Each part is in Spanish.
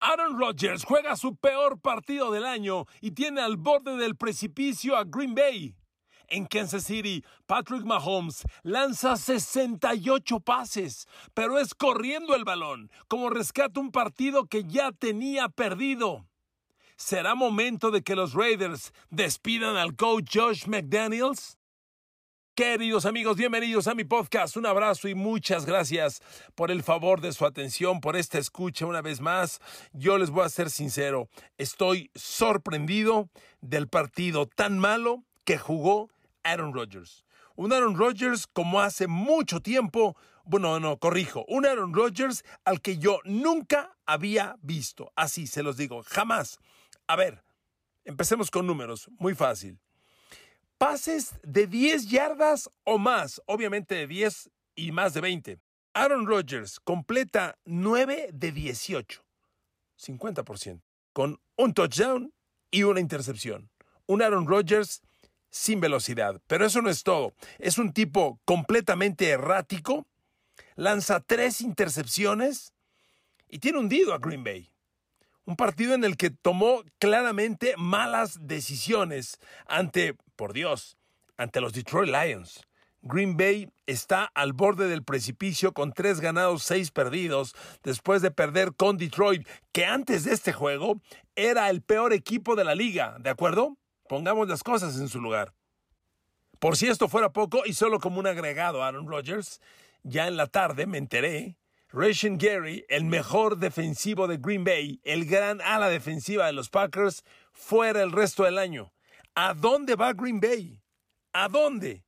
Aaron Rodgers juega su peor partido del año y tiene al borde del precipicio a Green Bay. En Kansas City, Patrick Mahomes lanza 68 pases, pero es corriendo el balón, como rescata un partido que ya tenía perdido. ¿Será momento de que los Raiders despidan al coach Josh McDaniels? Queridos amigos, bienvenidos a mi podcast. Un abrazo y muchas gracias por el favor de su atención, por esta escucha una vez más. Yo les voy a ser sincero, estoy sorprendido del partido tan malo que jugó Aaron Rodgers. Un Aaron Rodgers como hace mucho tiempo, bueno, no, corrijo, un Aaron Rodgers al que yo nunca había visto. Así se los digo, jamás. A ver, empecemos con números, muy fácil pases de 10 yardas o más, obviamente de 10 y más de 20. Aaron Rodgers completa 9 de 18, 50%, con un touchdown y una intercepción. Un Aaron Rodgers sin velocidad. Pero eso no es todo. Es un tipo completamente errático, lanza tres intercepciones y tiene hundido a Green Bay. Un partido en el que tomó claramente malas decisiones ante, por Dios, ante los Detroit Lions. Green Bay está al borde del precipicio con tres ganados, seis perdidos, después de perder con Detroit, que antes de este juego era el peor equipo de la liga, ¿de acuerdo? Pongamos las cosas en su lugar. Por si esto fuera poco, y solo como un agregado a Aaron Rodgers, ya en la tarde me enteré Rashan Gary, el mejor defensivo de Green Bay, el gran ala defensiva de los Packers, fuera el resto del año. ¿A dónde va Green Bay? ¿A dónde?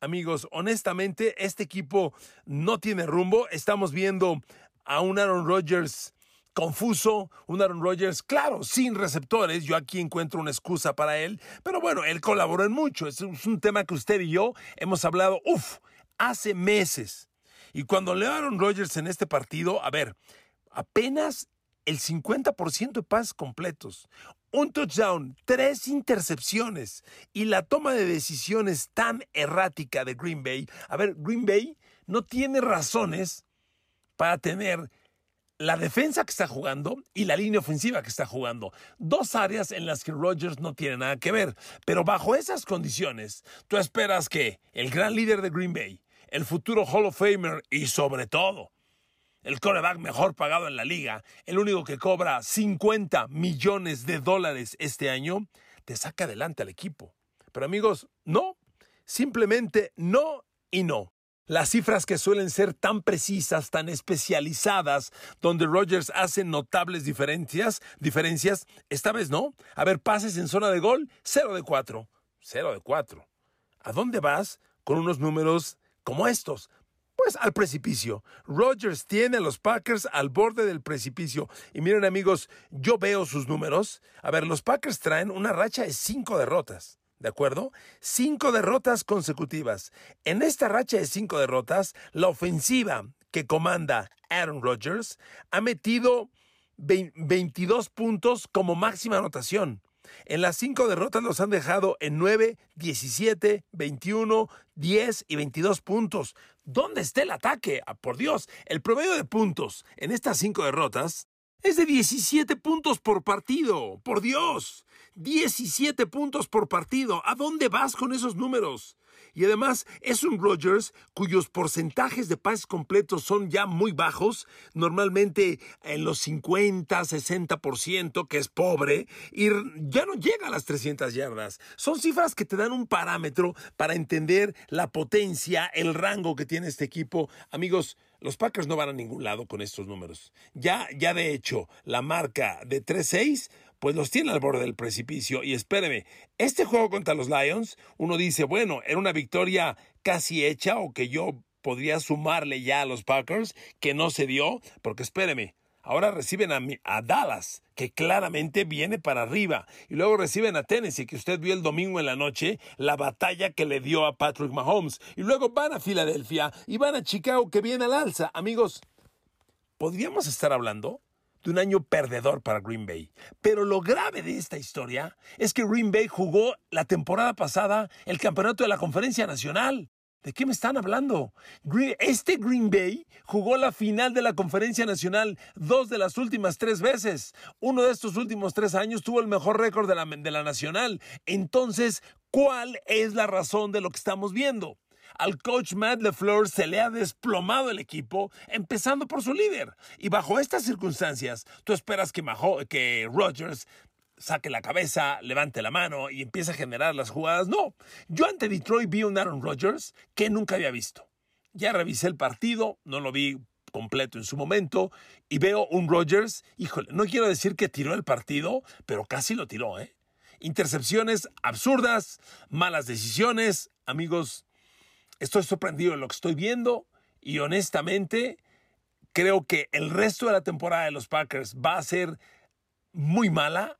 Amigos, honestamente, este equipo no tiene rumbo. Estamos viendo a un Aaron Rodgers confuso, un Aaron Rodgers, claro, sin receptores. Yo aquí encuentro una excusa para él, pero bueno, él colaboró en mucho. Es un tema que usted y yo hemos hablado, uff, hace meses. Y cuando le Aaron Rodgers en este partido, a ver, apenas el 50% de pases completos, un touchdown, tres intercepciones y la toma de decisiones tan errática de Green Bay. A ver, Green Bay no tiene razones para tener la defensa que está jugando y la línea ofensiva que está jugando. Dos áreas en las que Rodgers no tiene nada que ver. Pero bajo esas condiciones, tú esperas que el gran líder de Green Bay, el futuro Hall of Famer y sobre todo el coreback mejor pagado en la liga, el único que cobra 50 millones de dólares este año, te saca adelante al equipo. Pero amigos, no, simplemente no y no. Las cifras que suelen ser tan precisas, tan especializadas, donde Rogers hace notables diferencias, diferencias, esta vez no. A ver, pases en zona de gol, 0 de 4. 0 de 4. ¿A dónde vas con unos números como estos. Pues al precipicio. Rodgers tiene a los Packers al borde del precipicio. Y miren amigos, yo veo sus números. A ver, los Packers traen una racha de cinco derrotas. ¿De acuerdo? Cinco derrotas consecutivas. En esta racha de cinco derrotas, la ofensiva que comanda Aaron Rodgers ha metido 22 puntos como máxima anotación. En las cinco derrotas los han dejado en 9, 17, 21, 10 y 22 puntos. ¿Dónde está el ataque? Ah, por Dios, el promedio de puntos en estas cinco derrotas es de 17 puntos por partido. Por Dios, 17 puntos por partido. ¿A dónde vas con esos números? Y además es un Rodgers cuyos porcentajes de pases completos son ya muy bajos, normalmente en los 50, 60%, que es pobre, y ya no llega a las 300 yardas. Son cifras que te dan un parámetro para entender la potencia, el rango que tiene este equipo. Amigos, los Packers no van a ningún lado con estos números. Ya, ya de hecho, la marca de 3-6 pues los tiene al borde del precipicio. Y espéreme, este juego contra los Lions, uno dice, bueno, era una victoria casi hecha o que yo podría sumarle ya a los Packers, que no se dio, porque espéreme, ahora reciben a, a, Dallas, que claramente viene para arriba, y luego reciben a Tennessee, que usted vio el domingo en la noche, la batalla que le dio a Patrick Mahomes, y luego van a Filadelfia y van a Chicago, que viene al alza. Amigos, ¿podríamos estar hablando de un año perdedor para Green Bay. Pero lo grave de esta historia es que Green Bay jugó la temporada pasada el campeonato de la Conferencia Nacional. ¿De qué me están hablando? este Green Bay jugó la final de la Conferencia Nacional dos de las últimas tres veces. Uno de estos últimos tres años tuvo el mejor récord de la, de la Nacional. Entonces, ¿cuál es la razón de lo que estamos viendo? Al coach Matt LeFleur se le ha desplomado el equipo, empezando por su líder. Y bajo estas circunstancias, tú esperas que, que Rodgers saque la cabeza, levante la mano y empiece a generar las jugadas. No, yo ante Detroit vi un Aaron Rodgers que nunca había visto. Ya revisé el partido, no lo vi completo en su momento y veo un Rodgers, híjole, no quiero decir que tiró el partido, pero casi lo tiró, ¿eh? Intercepciones absurdas, malas decisiones, amigos, estoy sorprendido de lo que estoy viendo y honestamente creo que el resto de la temporada de los Packers va a ser muy mala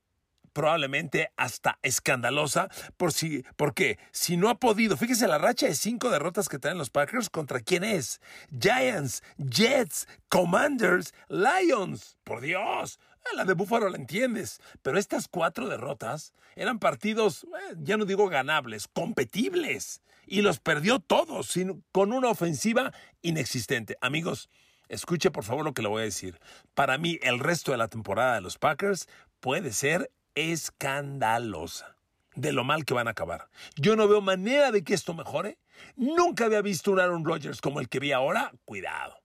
probablemente hasta escandalosa, por si, porque si no ha podido, fíjese la racha de cinco derrotas que traen los Packers, ¿contra quién es? Giants, Jets, Commanders, Lions, por Dios. Eh, la de Buffalo la entiendes, pero estas cuatro derrotas eran partidos, eh, ya no digo ganables, competibles. Y los perdió todos con una ofensiva inexistente. Amigos, escuche por favor lo que le voy a decir. Para mí, el resto de la temporada de los Packers puede ser escandalosa de lo mal que van a acabar. Yo no veo manera de que esto mejore. Nunca había visto un Aaron Rodgers como el que vi ahora. Cuidado.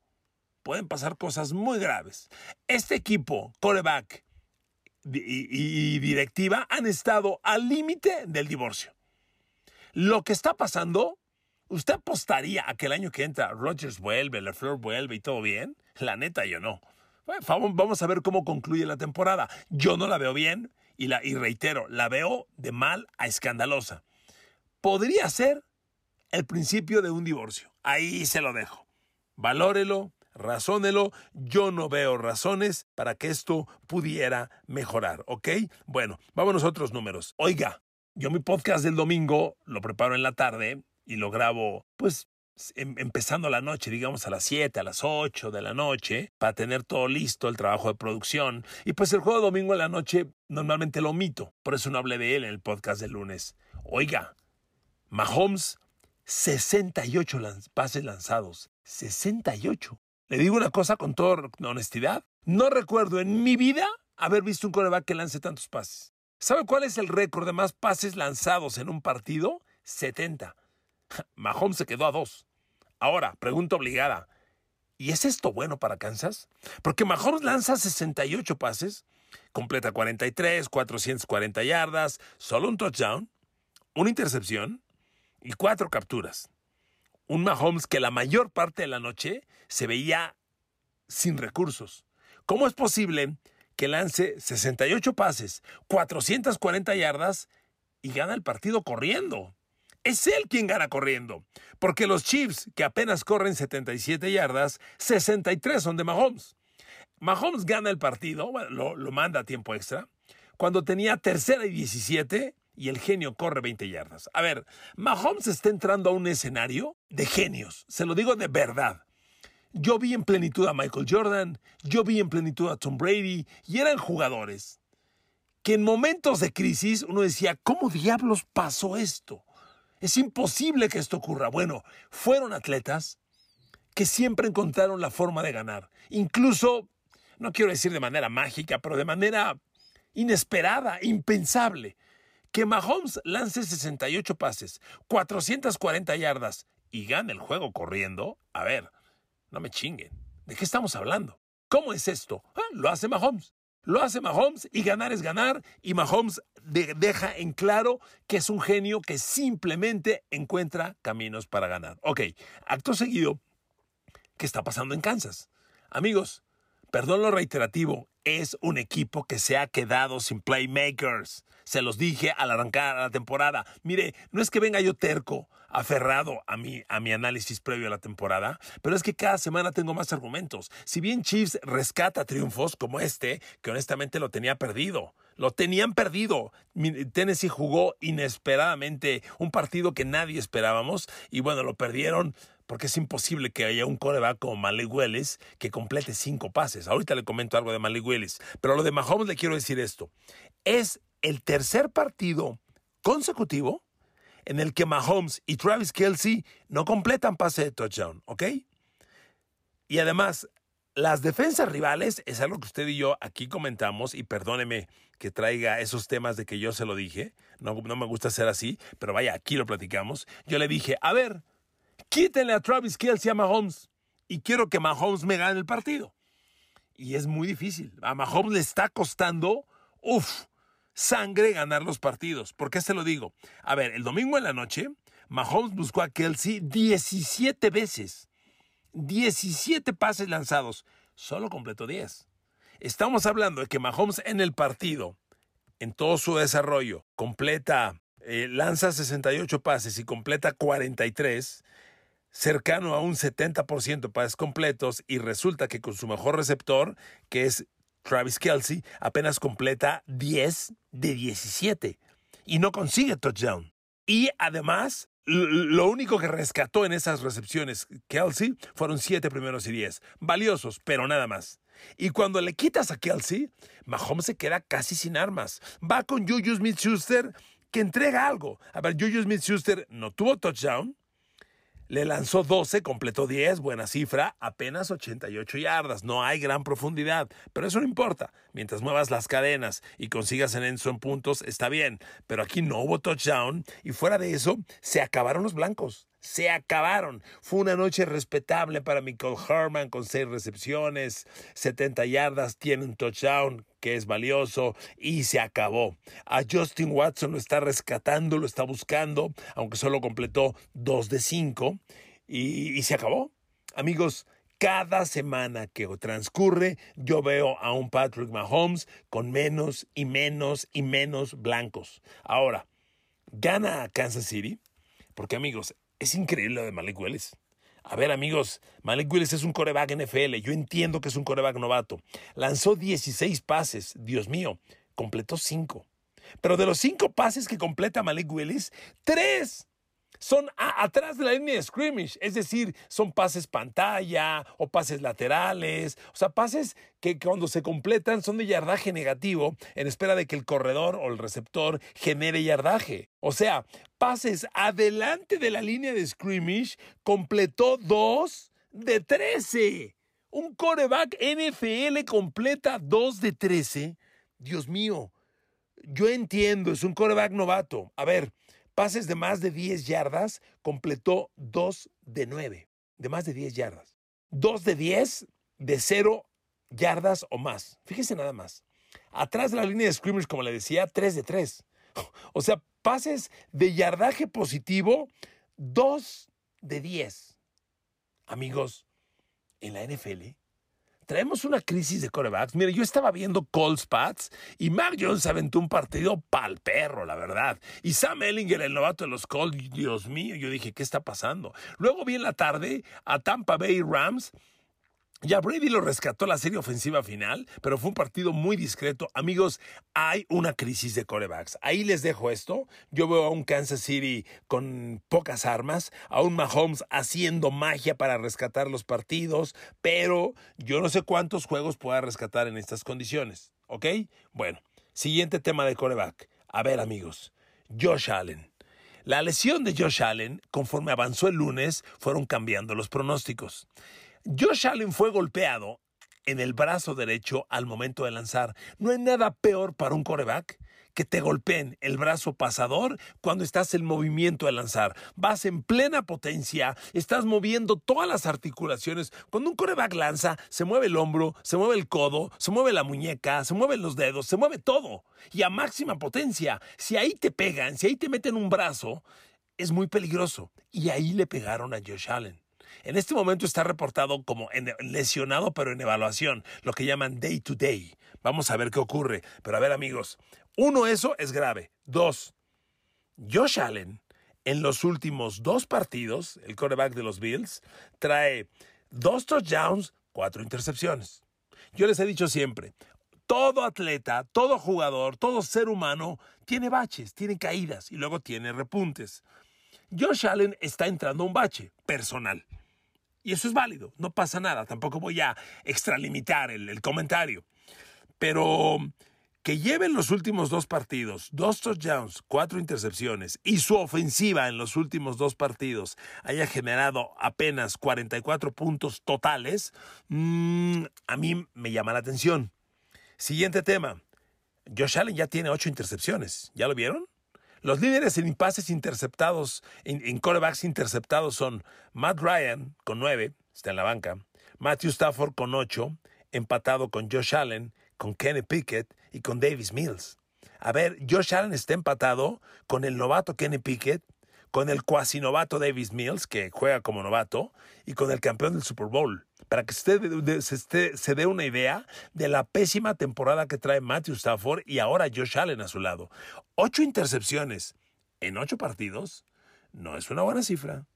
Pueden pasar cosas muy graves. Este equipo, coreback y, directiva han estado al límite del divorcio. Lo que está pasando, ¿usted apostaría a que el año que entra Rodgers vuelve, LeFleur vuelve y todo bien? La neta, yo no. vamos a ver cómo concluye la temporada. Yo no la veo bien y, la, y reitero, la veo de mal a escandalosa. Podría ser el principio de un divorcio. Ahí se lo dejo. Valórelo, razónelo. Yo no veo razones para que esto pudiera mejorar, ¿ok? Bueno, vamos a otros números. Oiga, yo mi podcast del domingo lo preparo en la tarde y lo grabo, pues Em, empezando la noche, digamos a las 7, a las 8 de la noche, para tener todo listo, el trabajo de producción. Y pues el juego de domingo en la noche normalmente lo omito, por eso no hablé de él en el podcast del lunes. Oiga, Mahomes, 68 pases lanzados, 68. Le digo una cosa con toda honestidad, no recuerdo en mi vida haber visto un coreback que lance tantos pases. ¿Sabe cuál es el récord de más pases lanzados en un partido? 70. Mahomes se quedó a dos. Ahora, pregunta obligada. ¿Y es esto bueno para Kansas? Porque Mahomes lanza 68 pases, completa 43, 440 yardas, solo un touchdown, una intercepción y cuatro capturas. Un Mahomes que la mayor parte de la noche se veía sin recursos. ¿Cómo es posible que lance 68 pases, 440 yardas y gana el partido corriendo? es él quien gana corriendo. Porque los Chiefs, que apenas corren 77 yardas, 63 son de Mahomes. Mahomes gana el partido, lo, manda a tiempo extra, cuando tenía tercera y 17 y el genio corre 20 yardas. A ver, Mahomes está entrando a un escenario de genios, se lo digo de verdad. Yo vi en plenitud a Michael Jordan, yo vi en plenitud a Tom Brady, y eran jugadores que en momentos de crisis uno decía, ¿cómo diablos pasó esto? Es imposible que esto ocurra. Bueno, fueron atletas que siempre encontraron la forma de ganar. Incluso, no quiero decir de manera mágica, pero de manera inesperada, impensable. Que Mahomes lance 68 pases, 440 yardas y gane el juego corriendo. A ver, no me chinguen. ¿De qué estamos hablando? ¿Cómo es esto? Ah, lo hace Mahomes. Lo hace Mahomes y ganar es ganar y Mahomes deja en claro que es un genio que simplemente encuentra caminos para ganar. Ok, acto seguido, ¿qué está pasando en Kansas? Amigos, perdón lo reiterativo, es un equipo que se ha quedado sin playmakers. Se los dije al arrancar la temporada. Mire, no es que venga yo terco, aferrado a mi, a mi análisis previo a la temporada, pero es que cada semana tengo más argumentos. Si bien Chiefs rescata triunfos como este, que honestamente lo tenía perdido, lo tenían perdido. Tennessee jugó inesperadamente un partido que nadie esperábamos y bueno, lo perdieron porque es imposible que haya un coreback como Malik Willis que complete cinco pases. Ahorita le comento algo de Malik Willis, pero lo de Mahomes le quiero decir esto. Es el tercer partido consecutivo en el que Mahomes y Travis Kelsey no completan pase de touchdown, ¿ok? Y además, las defensas rivales es algo que usted y yo aquí comentamos, y perdóneme que traiga esos temas de que yo se lo dije, no, no me gusta ser así, pero vaya, aquí lo platicamos. Yo le dije, a ver, quítenle a Travis Kelsey a Mahomes, y quiero que Mahomes me gane el partido. Y es muy difícil. A Mahomes le está costando, uff, sangre ganar los partidos. ¿Por qué se lo digo? A ver, el domingo en la noche, Mahomes buscó a Kelsey 17 veces. 17 pases lanzados. Solo completó 10. Estamos hablando de que Mahomes en el partido, en todo su desarrollo, completa, eh, lanza 68 pases y completa 43 cercano a un 70% pases completos y resulta que con su mejor receptor, que es Travis Kelsey, apenas completa 10 de 17 y no consigue touchdown. Y además, lo único que rescató en esas recepciones Kelsey fueron 7 primeros y 10. Valiosos, pero nada más. Y cuando le quitas a Kelsey, Mahomes se queda casi sin armas. Va con Juju Smith-Schuster que entrega algo. A ver, Juju Smith-Schuster no tuvo touchdown, le lanzó 12, completó 10, buena cifra, apenas 88 yardas. No hay gran profundidad, pero eso no importa. Mientras muevas las cadenas y consigas en Enzo en puntos, está bien. Pero aquí no hubo touchdown y fuera de eso, se acabaron los blancos se acabaron. Fue una noche respetable para Michael Herman con seis recepciones, 70 yardas, tiene un touchdown que es valioso y se acabó. A Justin Watson lo está rescatando, lo está buscando, aunque solo completó dos de cinco y, y se acabó. Amigos, cada semana que transcurre, yo veo a un Patrick Mahomes con menos y menos y menos blancos. Ahora, gana Kansas City, porque amigos, es increíble lo de Malik Willis. A ver, amigos, Malik Willis es un coreback NFL. Yo entiendo que es un coreback novato. Lanzó 16 pases. Dios mío, completó 5. Pero de los 5 pases que completa Malik Willis, 3 son atrás de la línea de scrimmage, es decir, son pases pantalla o pases laterales, o sea, pases que cuando se completan son de yardaje negativo en espera de que el corredor o el receptor genere yardaje. O sea, pases adelante de la línea de scrimmage completó dos de 13. Un coreback NFL completa dos de 13. Dios mío, yo entiendo, es un coreback novato. A ver, pases de más de 10 yardas, completó 2 de 9, de más de 10 yardas. 2 de 10 de 0 yardas o más. Fíjese nada más. Atrás de la línea de scrimmage, como le decía, 3 de 3. O sea, pases de yardaje positivo, 2 de 10. Amigos, en la NFL Traemos una crisis de corebacks. Mire, yo estaba viendo Colts Pats y Mac Jones aventó un partido pal perro, la verdad. Y Sam Ellinger, el novato de los Colts, Dios mío, yo dije, ¿qué está pasando? Luego vi en la tarde a Tampa Bay Rams ya Brady lo rescató la serie ofensiva final, pero fue un partido muy discreto. Amigos, hay una crisis de corebacks. Ahí les dejo esto. Yo veo a un Kansas City con pocas armas, a un Mahomes haciendo magia para rescatar los partidos, pero yo no sé cuántos juegos pueda rescatar en estas condiciones. ¿Ok? Bueno, siguiente tema de coreback. A ver, amigos, Josh Allen. La lesión de Josh Allen, conforme avanzó el lunes, fueron cambiando los pronósticos. Josh Allen fue golpeado en el brazo derecho al momento de lanzar. No hay nada peor para un coreback que te golpeen el brazo pasador cuando estás en movimiento de lanzar. Vas en plena potencia, estás moviendo todas las articulaciones. Cuando un coreback lanza, se mueve el hombro, se mueve el codo, se mueve la muñeca, se mueven los dedos, se mueve todo. Y a máxima potencia. Si ahí te pegan, si ahí te meten un brazo, es muy peligroso. Y ahí le pegaron a Josh Allen. En este momento está reportado como lesionado pero en evaluación, lo que llaman day to day. Vamos a ver qué ocurre. Pero a ver amigos, uno, eso es grave. Dos, Josh Allen en los últimos dos partidos, el quarterback de los Bills, trae dos touchdowns, cuatro intercepciones. Yo les he dicho siempre, todo atleta, todo jugador, todo ser humano tiene baches, tiene caídas y luego tiene repuntes. Josh Allen está entrando a un bache personal. Y eso es válido, no pasa nada, tampoco voy a extralimitar el, comentario. Pero que lleven los últimos dos partidos, dos touchdowns, cuatro intercepciones y su ofensiva en los últimos dos partidos haya generado apenas 44 puntos totales, mm, a mí me llama la atención. Siguiente tema. Josh Allen ya tiene ocho intercepciones. ¿Ya lo vieron? Los líderes en pases interceptados, en, en corebacks interceptados son Matt Ryan con nueve, está en la banca, Matthew Stafford con ocho, empatado con Josh Allen, con Kenny Pickett y con Davis Mills. A ver, Josh Allen está empatado con el novato Kenny Pickett, con el cuasi novato Davis Mills, que juega como novato, y con el campeón del Super Bowl. Para que usted se, dé una idea de la pésima temporada que trae Matthew Stafford y ahora Josh Allen a su lado. Ocho intercepciones en ocho partidos no es una buena cifra.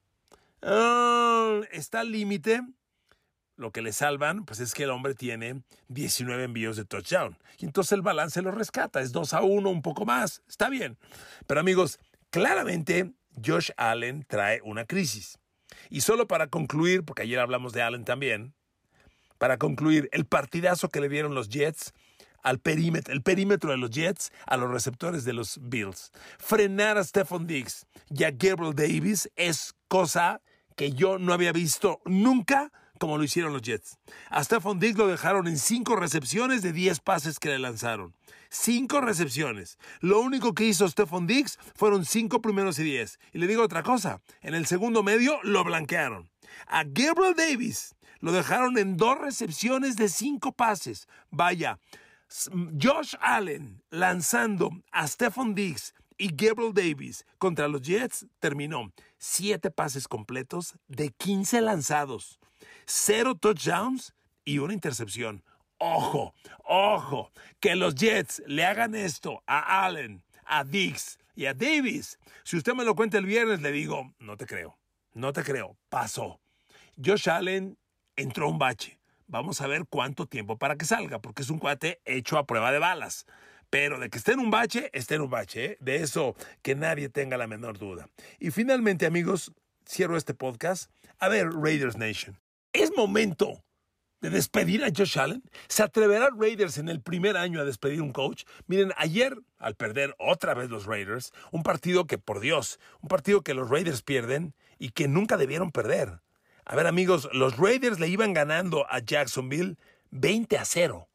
Ah, está al límite lo que le salvan, pues es que el hombre tiene 19 envíos de touchdown. Y entonces el balance lo rescata, es 2 a 1, un poco más, está bien. Pero amigos, claramente Josh Allen trae una crisis. Y solo para concluir, porque ayer hablamos de Allen también, para concluir, el partidazo que le dieron los Jets al perímetro, el perímetro de los Jets a los receptores de los Bills. Frenar a Stephon Diggs y a Gabriel Davis es cosa que yo no había visto nunca como lo hicieron los Jets. A Stephon Diggs lo dejaron en cinco recepciones de 10 pases que le lanzaron. Cinco recepciones. Lo único que hizo Stephon Diggs fueron cinco primeros y 10. Y le digo otra cosa, en el segundo medio lo blanquearon. A Gabriel Davis lo dejaron en dos recepciones de cinco pases. Vaya, Josh Allen lanzando a Stephon Diggs y Gabriel Davis contra los Jets terminó siete pases completos de 15 lanzados cero touchdowns y una intercepción. Ojo, ojo, que los Jets le hagan esto a Allen, a Dix y a Davis. Si usted me lo cuenta el viernes, le digo, no te creo, no te creo, pasó. Josh Allen entró un bache. Vamos a ver cuánto tiempo para que salga, porque es un cuate hecho a prueba de balas. Pero de que esté en un bache, esté en un bache. ¿eh? De eso que nadie tenga la menor duda. Y finalmente, amigos, cierro este podcast. A ver, Raiders Nation. ¿Es momento de despedir a Josh Allen? ¿Se atreverá Raiders en el primer año a despedir un coach? Miren, ayer, al perder otra vez los Raiders, un partido que, por Dios, un partido que los Raiders pierden y que nunca debieron perder. A ver, amigos, los Raiders le iban ganando a Jacksonville 20 a 0.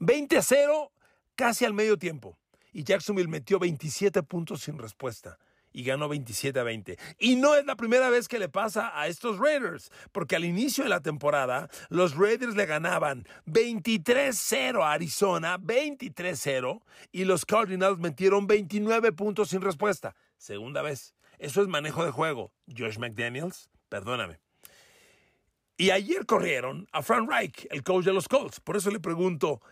20 a 0 casi al medio tiempo. Y Jacksonville metió 27 puntos sin respuesta y ganó 27 a 20. Y no es la primera vez que le pasa a estos Raiders, porque al inicio de la temporada los Raiders le ganaban 23-0 a Arizona, 23-0, y los Cardinals metieron 29 puntos sin respuesta. Segunda vez. Eso es manejo de juego. Josh McDaniels, perdóname. Y ayer corrieron a Frank Reich, el coach de los Colts. Por eso le pregunto,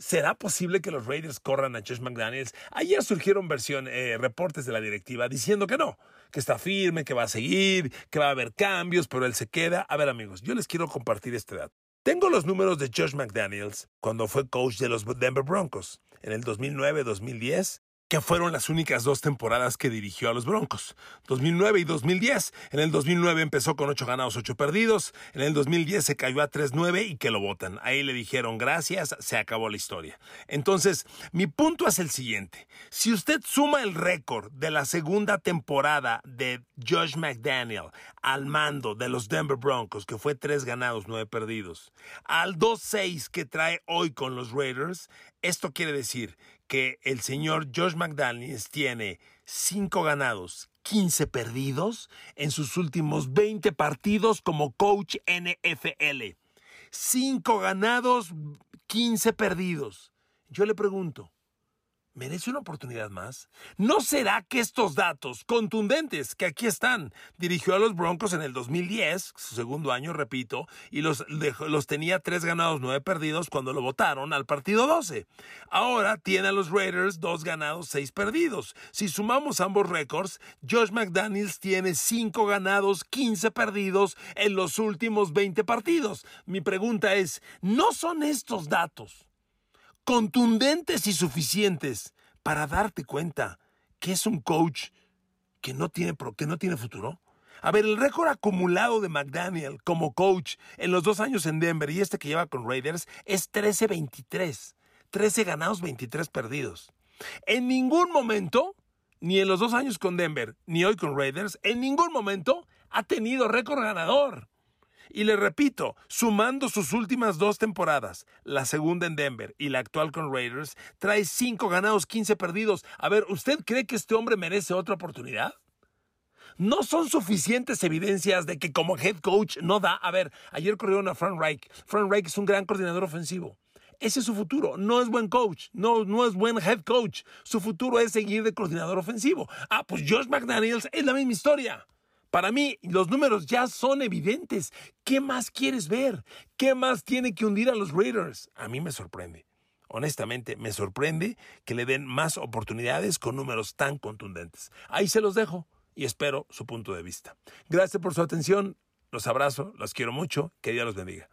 ¿Será posible que los Raiders corran a Josh McDaniels? Ayer surgieron versión, eh, reportes de la directiva diciendo que no, que está firme, que va a seguir, que va a haber cambios, pero él se queda. A ver, amigos, yo les quiero compartir este dato. Tengo los números de Josh McDaniels cuando fue coach de los Denver Broncos en el 2009-2010 que fueron las únicas dos temporadas que dirigió a los Broncos, 2009 y 2010. En el 2009 empezó con 8 ganados, 8 perdidos, en el 2010 se cayó a 3-9 y que lo votan. Ahí le dijeron gracias, se acabó la historia. Entonces, mi punto es el siguiente. Si usted suma el récord de la segunda temporada de Josh McDaniel al mando de los Denver Broncos, que fue 3 ganados, 9 perdidos, al 2-6 que trae hoy con los Raiders, esto quiere decir que el señor Josh McDaniels tiene 5 ganados, 15 perdidos en sus últimos 20 partidos como coach NFL. 5 ganados, 15 perdidos. Yo le pregunto, ¿Merece una oportunidad más? ¿No será que estos datos contundentes que aquí están, dirigió a los Broncos en el 2010, su segundo año, repito, y los, los tenía tres ganados, nueve perdidos cuando lo votaron al partido 12? Ahora tiene a los Raiders dos ganados, seis perdidos. Si sumamos ambos récords, Josh McDaniels tiene cinco ganados, 15 perdidos en los últimos 20 partidos. Mi pregunta es, ¿no son estos datos? Contundentes y suficientes para darte cuenta que es un coach que no tiene, que no tiene futuro? A ver, el récord acumulado de McDaniel como coach en los dos años en Denver y este que lleva con Raiders es 13-23. 13 ganados, 23 perdidos. En ningún momento, ni en los dos años con Denver, ni hoy con Raiders, en ningún momento ha tenido récord ganador. Y le repito, sumando sus últimas dos temporadas, la segunda en Denver y la actual con Raiders, trae 5 ganados, 15 perdidos. A ver, ¿usted cree que este hombre merece otra oportunidad? No son suficientes evidencias de que como head coach no da. A ver, ayer corrieron a Frank Reich. Frank Reich es un gran coordinador ofensivo. Ese es su futuro. No es buen coach. No, no es buen head coach. Su futuro es seguir de coordinador ofensivo. Ah, pues Josh McDaniels es la misma historia. Para mí, los números ya son evidentes. ¿Qué más quieres ver? ¿Qué más tiene que hundir a los Raiders? A mí me sorprende. Honestamente, me sorprende que le den más oportunidades con números tan contundentes. Ahí se los dejo y espero su punto de vista. Gracias por su atención. Los abrazo, los quiero mucho. Que Dios los bendiga.